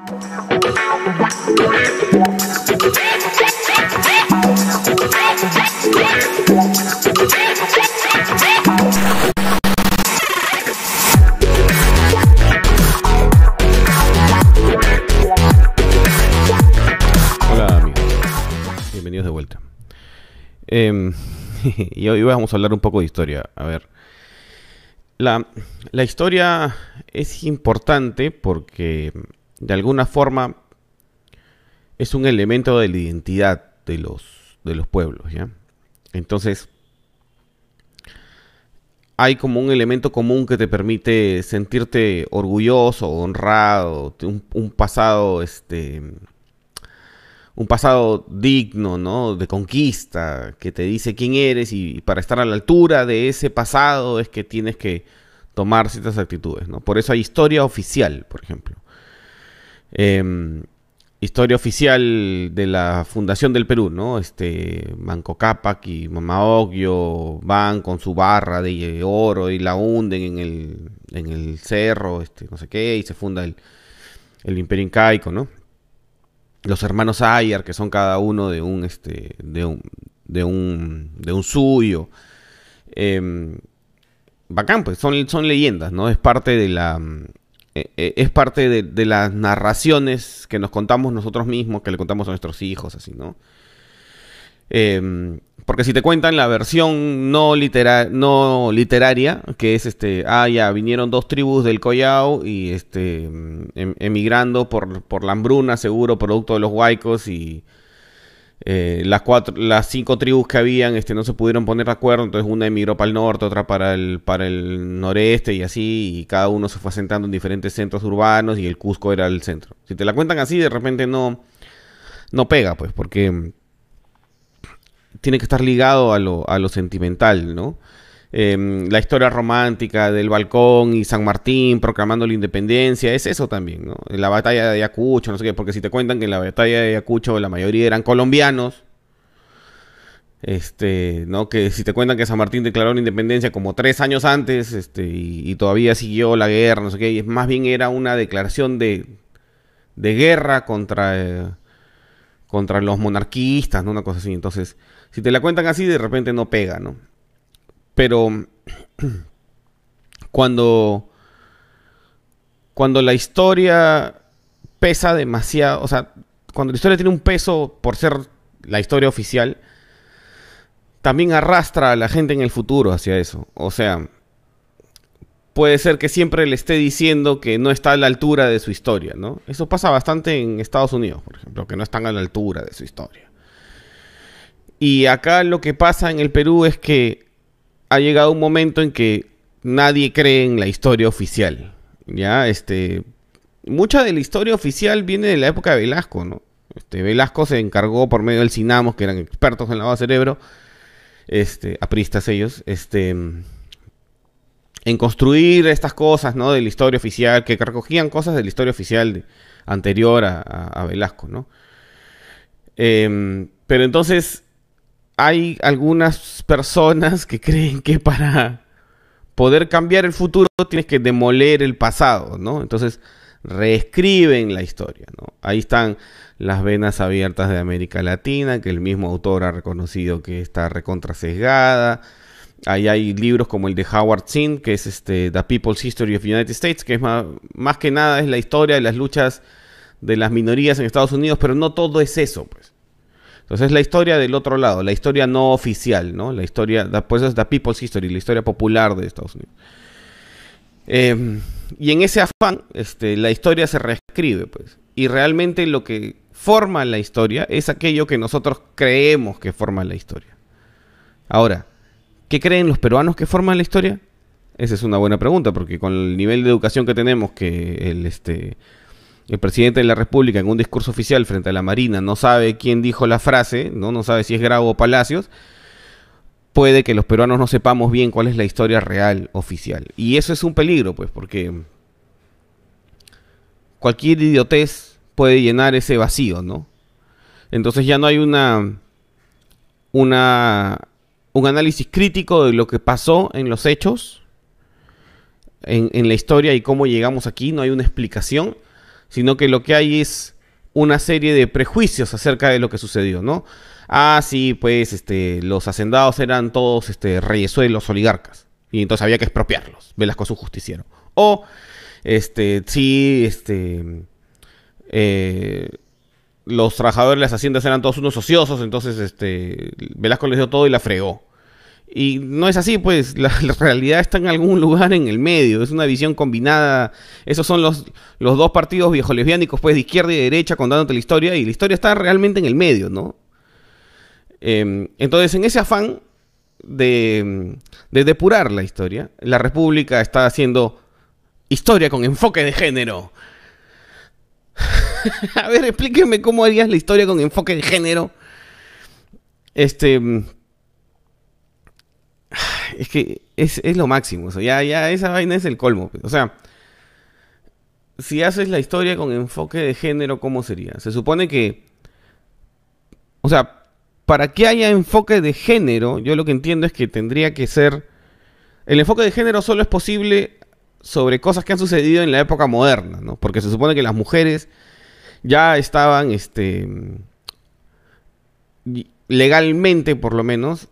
Hola amigos, bienvenidos de vuelta. Em, y hoy vamos a hablar un poco de historia. A ver, la, la historia es importante porque de alguna forma es un elemento de la identidad de los, de los pueblos, ¿ya? Entonces, hay como un elemento común que te permite sentirte orgulloso, honrado, un, un pasado, este, un pasado digno, ¿no? De conquista, que te dice quién eres y para estar a la altura de ese pasado es que tienes que tomar ciertas actitudes, ¿no? Por eso hay historia oficial, por ejemplo. Em, historia oficial de la fundación del Perú, ¿no? Este, Manco Cápac y Mamaogio van con su barra de oro y la hunden en el, en el cerro, este, no sé qué, y se funda el, el Imperio Incaico, ¿no? Los hermanos Ayar, que son cada uno de un, este, de un, de un, de un suyo. Em, bacán, pues, son, son leyendas, ¿no? Es parte de la, eh, eh, es parte de, las narraciones que nos contamos nosotros mismos, que le contamos a nuestros hijos, así, ¿no? Eh, porque si te cuentan la versión no, no literaria, que es este, ah, ya, vinieron dos tribus del Collao y este, em emigrando por, por la hambruna, seguro, producto de los huaicos y eh, las, cuatro, las cinco tribus que habían este, no se pudieron poner de acuerdo, entonces una emigró para el norte, otra para el, para el noreste y así, y cada uno se fue asentando en diferentes centros urbanos y el Cusco era el centro. Si te la cuentan así, de repente no, no pega, pues, porque tiene que estar ligado a lo, a lo sentimental, ¿no? Eh, la historia romántica del balcón y San Martín proclamando la independencia, es eso también, ¿no? La batalla de Ayacucho, no sé qué, porque si te cuentan que en la batalla de Ayacucho la mayoría eran colombianos, este, ¿no? Que si te cuentan que San Martín declaró la independencia como tres años antes, este, y, y todavía siguió la guerra, no sé qué, y más bien era una declaración de, de guerra contra, eh, contra los monarquistas, ¿no? Una cosa así. Entonces, si te la cuentan así, de repente no pega, ¿no? Pero cuando, cuando la historia pesa demasiado, o sea, cuando la historia tiene un peso por ser la historia oficial, también arrastra a la gente en el futuro hacia eso. O sea, puede ser que siempre le esté diciendo que no está a la altura de su historia, ¿no? Eso pasa bastante en Estados Unidos, por ejemplo, que no están a la altura de su historia. Y acá lo que pasa en el Perú es que ha llegado un momento en que nadie cree en la historia oficial. Ya, este. Mucha de la historia oficial viene de la época de Velasco, ¿no? Este, Velasco se encargó por medio del Sinamos, que eran expertos en lavado de cerebro, este, apristas ellos, este, en construir estas cosas, ¿no? De la historia oficial, que recogían cosas de la historia oficial anterior a, Velasco, ¿no? Eh, pero entonces hay algunas personas que creen que para poder cambiar el futuro tienes que demoler el pasado, ¿no? Entonces reescriben la historia, ¿no? Ahí están las venas abiertas de América Latina, que el mismo autor ha reconocido que está recontra sesgada. Ahí hay libros como el de Howard Zinn, que es este The People's History of the United States, que es más, más que nada es la historia de las luchas de las minorías en Estados Unidos, pero no todo es eso, pues. Entonces es la historia del otro lado, la historia no oficial, ¿no? La historia, pues es The People's History, la historia popular de Estados Unidos. Eh, y en ese afán, este, la historia se reescribe, pues. Y realmente lo que forma la historia es aquello que nosotros creemos que forma la historia. Ahora, ¿qué creen los peruanos que forman la historia? Esa es una buena pregunta, porque con el nivel de educación que tenemos, que el, este, el presidente de la República en un discurso oficial frente a la Marina no sabe quién dijo la frase, no, no sabe si es Grau o Palacios, puede que los peruanos no sepamos bien cuál es la historia real oficial. Y eso es un peligro, pues, porque cualquier idiotez puede llenar ese vacío, ¿no? Entonces ya no hay una, una un análisis crítico de lo que pasó en los hechos, en, en la historia y cómo llegamos aquí, no hay una explicación sino que lo que hay es una serie de prejuicios acerca de lo que sucedió, ¿no? Ah, sí, pues este, los hacendados eran todos este, reyesuelos oligarcas. Y entonces había que expropiarlos. Velasco es un justiciero. O, este, sí, este, eh, los trabajadores de las haciendas eran todos unos ociosos, entonces este, Velasco les dio todo y la fregó. Y no es así, pues la, realidad está en algún lugar en el medio, es una visión combinada. Esos son los, los dos partidos viejo lesbiánicos, pues de izquierda y de derecha contándote la historia, y la historia está realmente en el medio, ¿no? Em, entonces, en ese afán de, depurar la historia, la República está haciendo historia con enfoque de género. A ver, explíqueme cómo harías la historia con enfoque de género. Este. Es que es, lo máximo. ya, ya esa vaina es el colmo. O sea, si haces la historia con enfoque de género, ¿cómo sería? Se supone que. O sea, para que haya enfoque de género, yo lo que entiendo es que tendría que ser... El enfoque de género solo es posible sobre cosas que han sucedido en la época moderna, ¿no? Porque se supone que las mujeres ya estaban, este, legalmente por lo menos,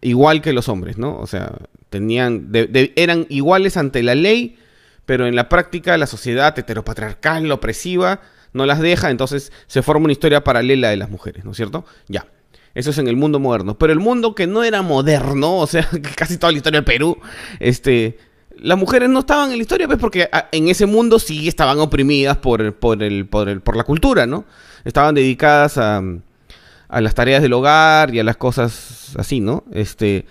igual que los hombres, ¿no? O sea, tenían, eran iguales ante la ley, pero en la práctica la sociedad heteropatriarcal, opresiva, no las deja, entonces se forma una historia paralela de las mujeres, ¿no es cierto? Ya. Eso es en el mundo moderno. Pero el mundo que no era moderno, o sea, casi toda la historia del Perú, este, las mujeres no estaban en la historia, pues porque ah, en ese mundo sí estaban oprimidas por, por, el, por, el, por la cultura, ¿no? Estaban dedicadas a, a las tareas del hogar y a las cosas así, ¿no? Este,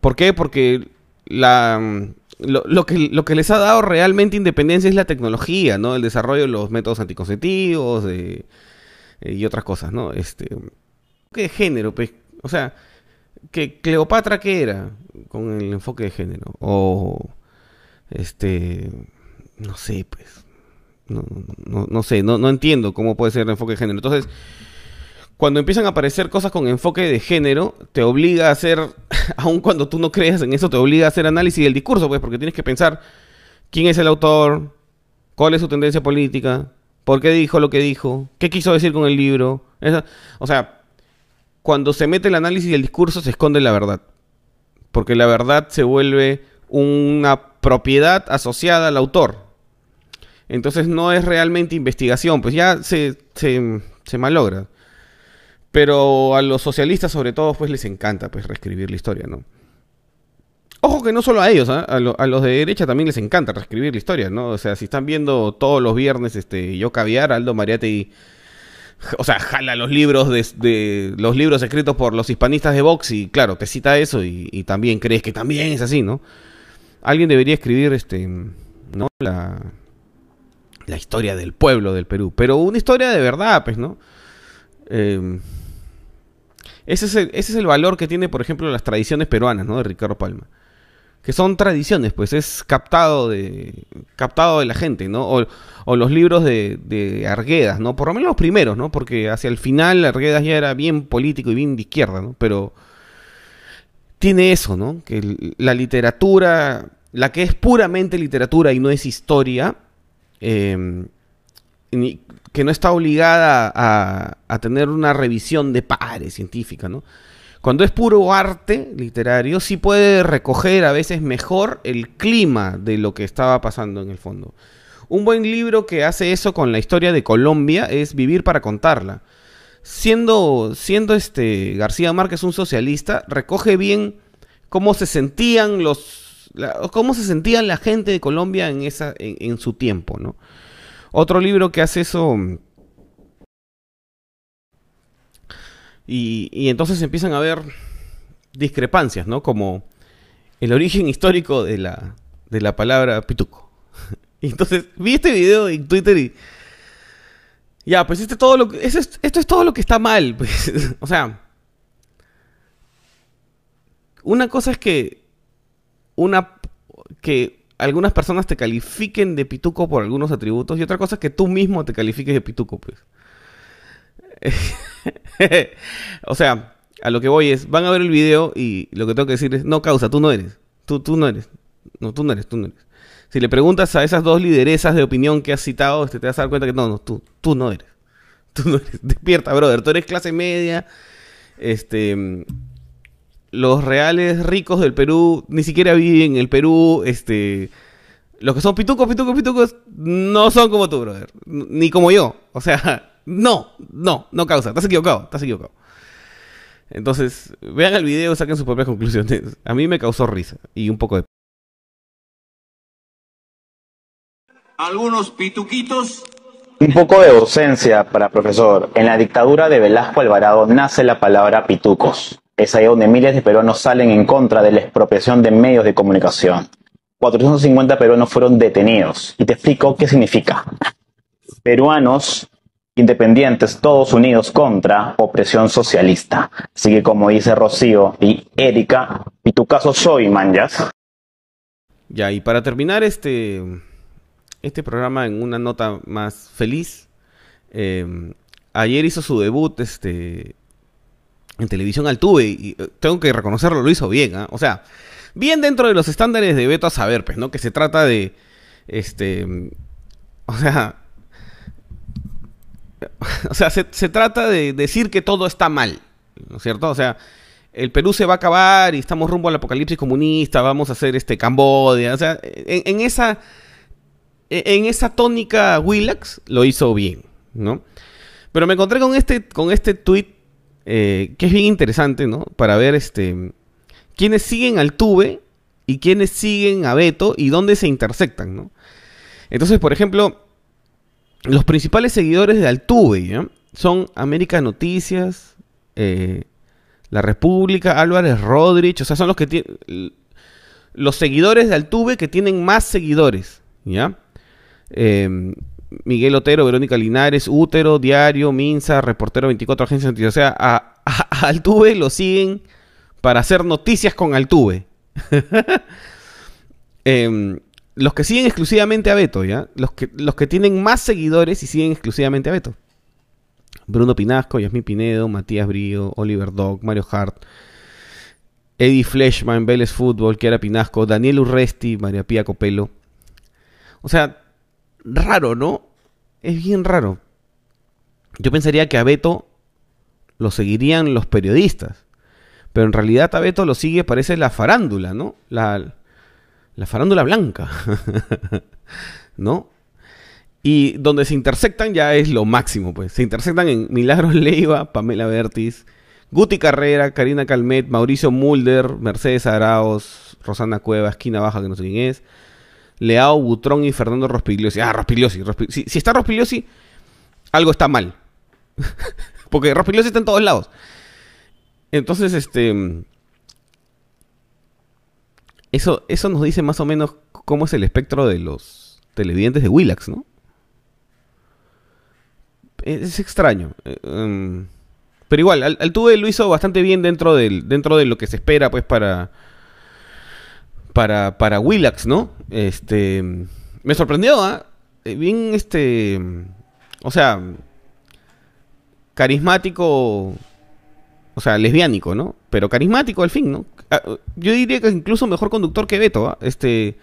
¿Por qué? Porque la, lo, que, lo que les ha dado realmente independencia es la tecnología, ¿no? El desarrollo de los métodos anticonceptivos eh, y otras cosas, ¿no? Este, ¿Qué género? Pues? O sea, que Cleopatra qué era con el enfoque de género? O este, no sé, pues. No, no, no sé, no, no entiendo cómo puede ser el enfoque de género. Entonces, cuando empiezan a aparecer cosas con enfoque de género, te obliga a hacer, aun cuando tú no creas en eso, te obliga a hacer análisis del discurso, pues, porque tienes que pensar quién es el autor, cuál es su tendencia política, por qué dijo lo que dijo, qué quiso decir con el libro. o sea, cuando se mete el análisis del discurso se esconde la verdad, porque la verdad se vuelve una propiedad asociada al autor. Entonces no es realmente investigación, pues ya se, se, se malogra. Pero a los socialistas, sobre todo, pues les encanta pues reescribir la historia, ¿no? Ojo que no solo a ellos, ¿ah? a, los de derecha también les encanta reescribir la historia, ¿no? O sea, si están viendo todos los viernes este Yo Caviar, Aldo Mariate o sea, jala los libros de, los libros escritos por los hispanistas de Vox y claro, te cita eso y, y, también crees que también es así, ¿no? Alguien debería escribir este, ¿no? La, la historia del pueblo del Perú, pero una historia de verdad, pues, ¿no? Eh, ese es, el, valor que tiene, por ejemplo, las tradiciones peruanas, ¿no? De Ricardo Palma. Que son tradiciones, pues es captado de, captado de la gente, ¿no? O, los libros de, Arguedas, ¿no? Por lo menos los primeros, ¿no? Porque hacia el final Arguedas ya era bien político y bien de izquierda, ¿no? Pero tiene eso, ¿no? Que la literatura, la que es puramente literatura y no es historia, eh, que no está obligada a, tener una revisión de pares científica, ¿no? Cuando es puro arte literario, sí puede recoger a veces mejor el clima de lo que estaba pasando en el fondo. Un buen libro que hace eso con la historia de Colombia es Vivir para contarla. Siendo, siendo este García Márquez un socialista, recoge bien cómo se sentían los cómo se sentían la gente de Colombia en esa en su tiempo, ¿no? Otro libro que hace eso... Y, entonces empiezan a haber discrepancias, ¿no? Como el origen histórico de la, de la palabra pituco. Y entonces vi este video en Twitter y... Ya, pues este todo lo que, esto es todo lo que está mal. Pues. o sea, una cosa es que una que algunas personas te califiquen de pituco por algunos atributos y otra cosa es que tú mismo te califiques de pituco, pues. o sea, a lo que voy es, van a ver el video y lo que tengo que decir es, no causa, tú no eres. Tú, tú no eres. No, tú no eres, tú no eres. Si le preguntas a esas dos lideresas de opinión que has citado, este, te vas a dar cuenta que no, no, tú, tú no eres. Tú no eres. Despierta, brother. Tú eres clase media. Este. Los reales ricos del Perú ni siquiera viven en el Perú. Este. Los que son pitucos, pitucos, pitucos, no son como tú, brother. Ni como yo. O sea, no, no, no causa. Estás equivocado, estás equivocado. Entonces, vean el video, saquen sus propias conclusiones. A mí me causó risa y un poco de... Algunos pituquitos. Un poco de docencia para profesor. En la dictadura de Velasco Alvarado nace la palabra pitucos. Es ahí donde miles de peruanos salen en contra de la expropiación de medios de comunicación. 450 peruanos fueron detenidos. Y te explico qué significa. Peruanos independientes, todos unidos contra opresión socialista. Así que como dice Rocío y Erika, y tu caso soy, manjas. Ya, y para terminar este, este programa en una nota más feliz, eh, ayer hizo su debut este, en televisión Altuve y eh, tengo que reconocerlo, lo hizo bien, ¿ah? o sea, bien dentro de los estándares de Beto a saber, pues, ¿no? Que se trata de, este, o sea, o sea, se, trata de decir que todo está mal, ¿no es cierto? O sea, el Perú se va a acabar y estamos rumbo al apocalipsis comunista, vamos a hacer este Cambodia, o sea, en, esa en esa tónica Willax lo hizo bien, ¿no? Pero me encontré con este con este tweet eh, que es bien interesante, ¿no? Para ver este quiénes siguen al Tuve y quiénes siguen a Beto y dónde se intersectan, ¿no? Entonces, por ejemplo, los principales seguidores de Altuve son América Noticias, eh, La República, Álvarez Rodríguez, o sea, son los que tienen los seguidores de Altuve que tienen más seguidores, ¿ya? Em, Miguel Otero, Verónica Linares, Útero, Diario, Minsa, Reportero 24, Agencia Noticias. O sea, a, Altuve lo siguen para hacer noticias con Altuve. eh, los que siguen exclusivamente a Beto, ¿ya? Los que, los que tienen más seguidores y siguen exclusivamente a Beto. Bruno Pinasco, Yasmín Pinedo, Matías Brío, Oliver Dog, Mario Hart, Eddie Fleshman, Vélez Fútbol, Kiara Pinasco, Daniel Urresti, María Pía Copelo. O sea, raro, ¿no? Es bien raro. Yo pensaría que a Beto lo seguirían los periodistas. Pero en realidad a Beto lo sigue, parece la farándula, ¿no? La, la farándula blanca, ¿no? Y donde se intersectan ya es lo máximo, pues. Se intersectan en Milagros Leiva, Pamela Bertis, Guti Carrera, Karina Calmet, Mauricio Mulder, Mercedes Araos, Rosana Cueva, Esquina Baja, que no sé quién es, Leao Butrón y Fernando Rospigliosi. Ah, Rospigliosi. si, está Rospigliosi, algo está mal. Porque Rospigliosi está en todos lados. Entonces, este eso, eso nos dice más o menos cómo es el espectro de los televidentes de Willax, ¿no? Es extraño. Eh, em, pero igual, Altuve lo hizo bastante bien dentro, del, dentro de lo que se espera, pues, para. Para, para Willax, ¿no? Este. Me sorprendió, ¿ah? ¿eh? Bien, este. O sea. Carismático o sea, lesbiánico, ¿no? Pero carismático al fin, ¿no? Ah, yo diría que incluso mejor conductor que Beto, ¿ah? Este.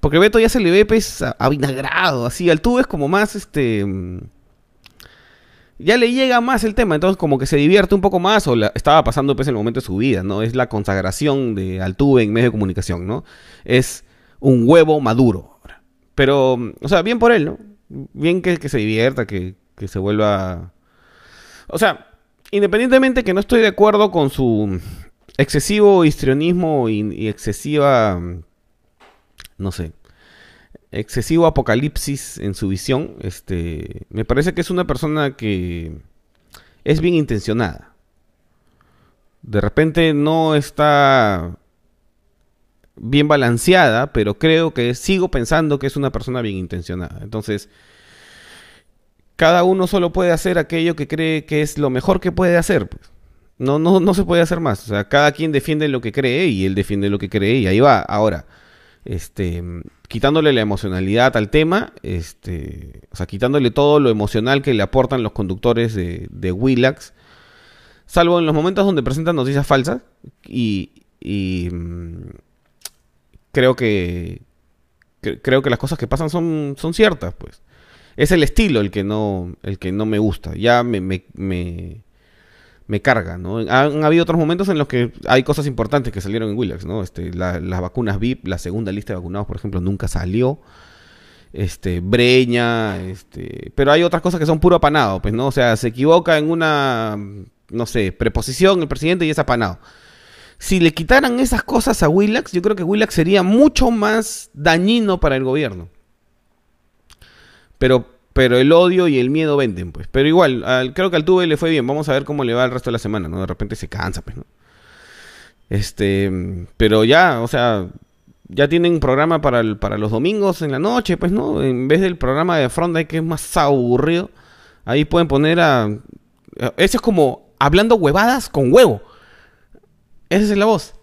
Porque Beto ya se le ve, pues, avinagrado, así. Al tubo es como más, este. Ya le llega más el tema, entonces como que se divierte un poco más o estaba pasando pues en el momento de su vida, ¿no? Es la consagración de Altuve en medio de comunicación, ¿no? Es un huevo maduro. Pero, o sea, bien por él, ¿no? Bien que, se divierta, que, que se vuelva... O sea, independientemente que no estoy de acuerdo con su excesivo histrionismo y, excesiva, no sé, excesivo apocalipsis en su visión, este, me parece que es una persona que es bien intencionada. De repente no está bien balanceada, pero creo que sigo pensando que es una persona bien intencionada. Entonces, cada uno solo puede hacer aquello que cree que es lo mejor que puede hacer. Pues. No, no, no se puede hacer más. O sea, cada quien defiende lo que cree y él defiende lo que cree y ahí va. Ahora, este, quitándole la emocionalidad al tema, este, o sea, quitándole todo lo emocional que le aportan los conductores de, de Willax, salvo en los momentos donde presentan noticias falsas y, y mm, creo que, creo que las cosas que pasan son, son ciertas, pues. Es el estilo el que no, el que no me gusta. Ya me, me, me, carga, ¿no? Han, habido otros momentos en los que hay cosas importantes que salieron en Willax, ¿no? Este, las vacunas VIP, la segunda lista de vacunados, por ejemplo, nunca salió. Este, Breña, este, pero hay otras cosas que son puro apanado, pues, ¿no? O sea, se equivoca en una, no sé, preposición el presidente y es apanado si le quitaran esas cosas a Willax, yo creo que Willax sería mucho más dañino para el gobierno. Pero, pero el odio y el miedo venden, pues. Pero igual, creo que al Tuve le fue bien. Vamos a ver cómo le va el resto de la semana, ¿no? De repente se cansa, pues, ¿no? Este, pero ya, o sea, ya tienen programa para, para los domingos en la noche, pues, ¿no? En vez del programa de Fronda, que es más aburrido, ahí pueden poner a... Eso es como hablando huevadas con huevo. Esa es la voz.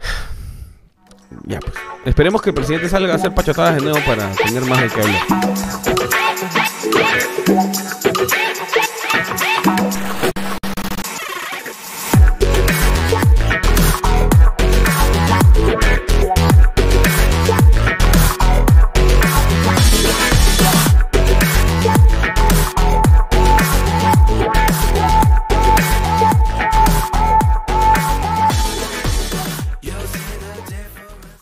Ya, pues. Esperemos que el presidente salga a hacer pachotadas de nuevo para tener más de qué hablar. Thank you.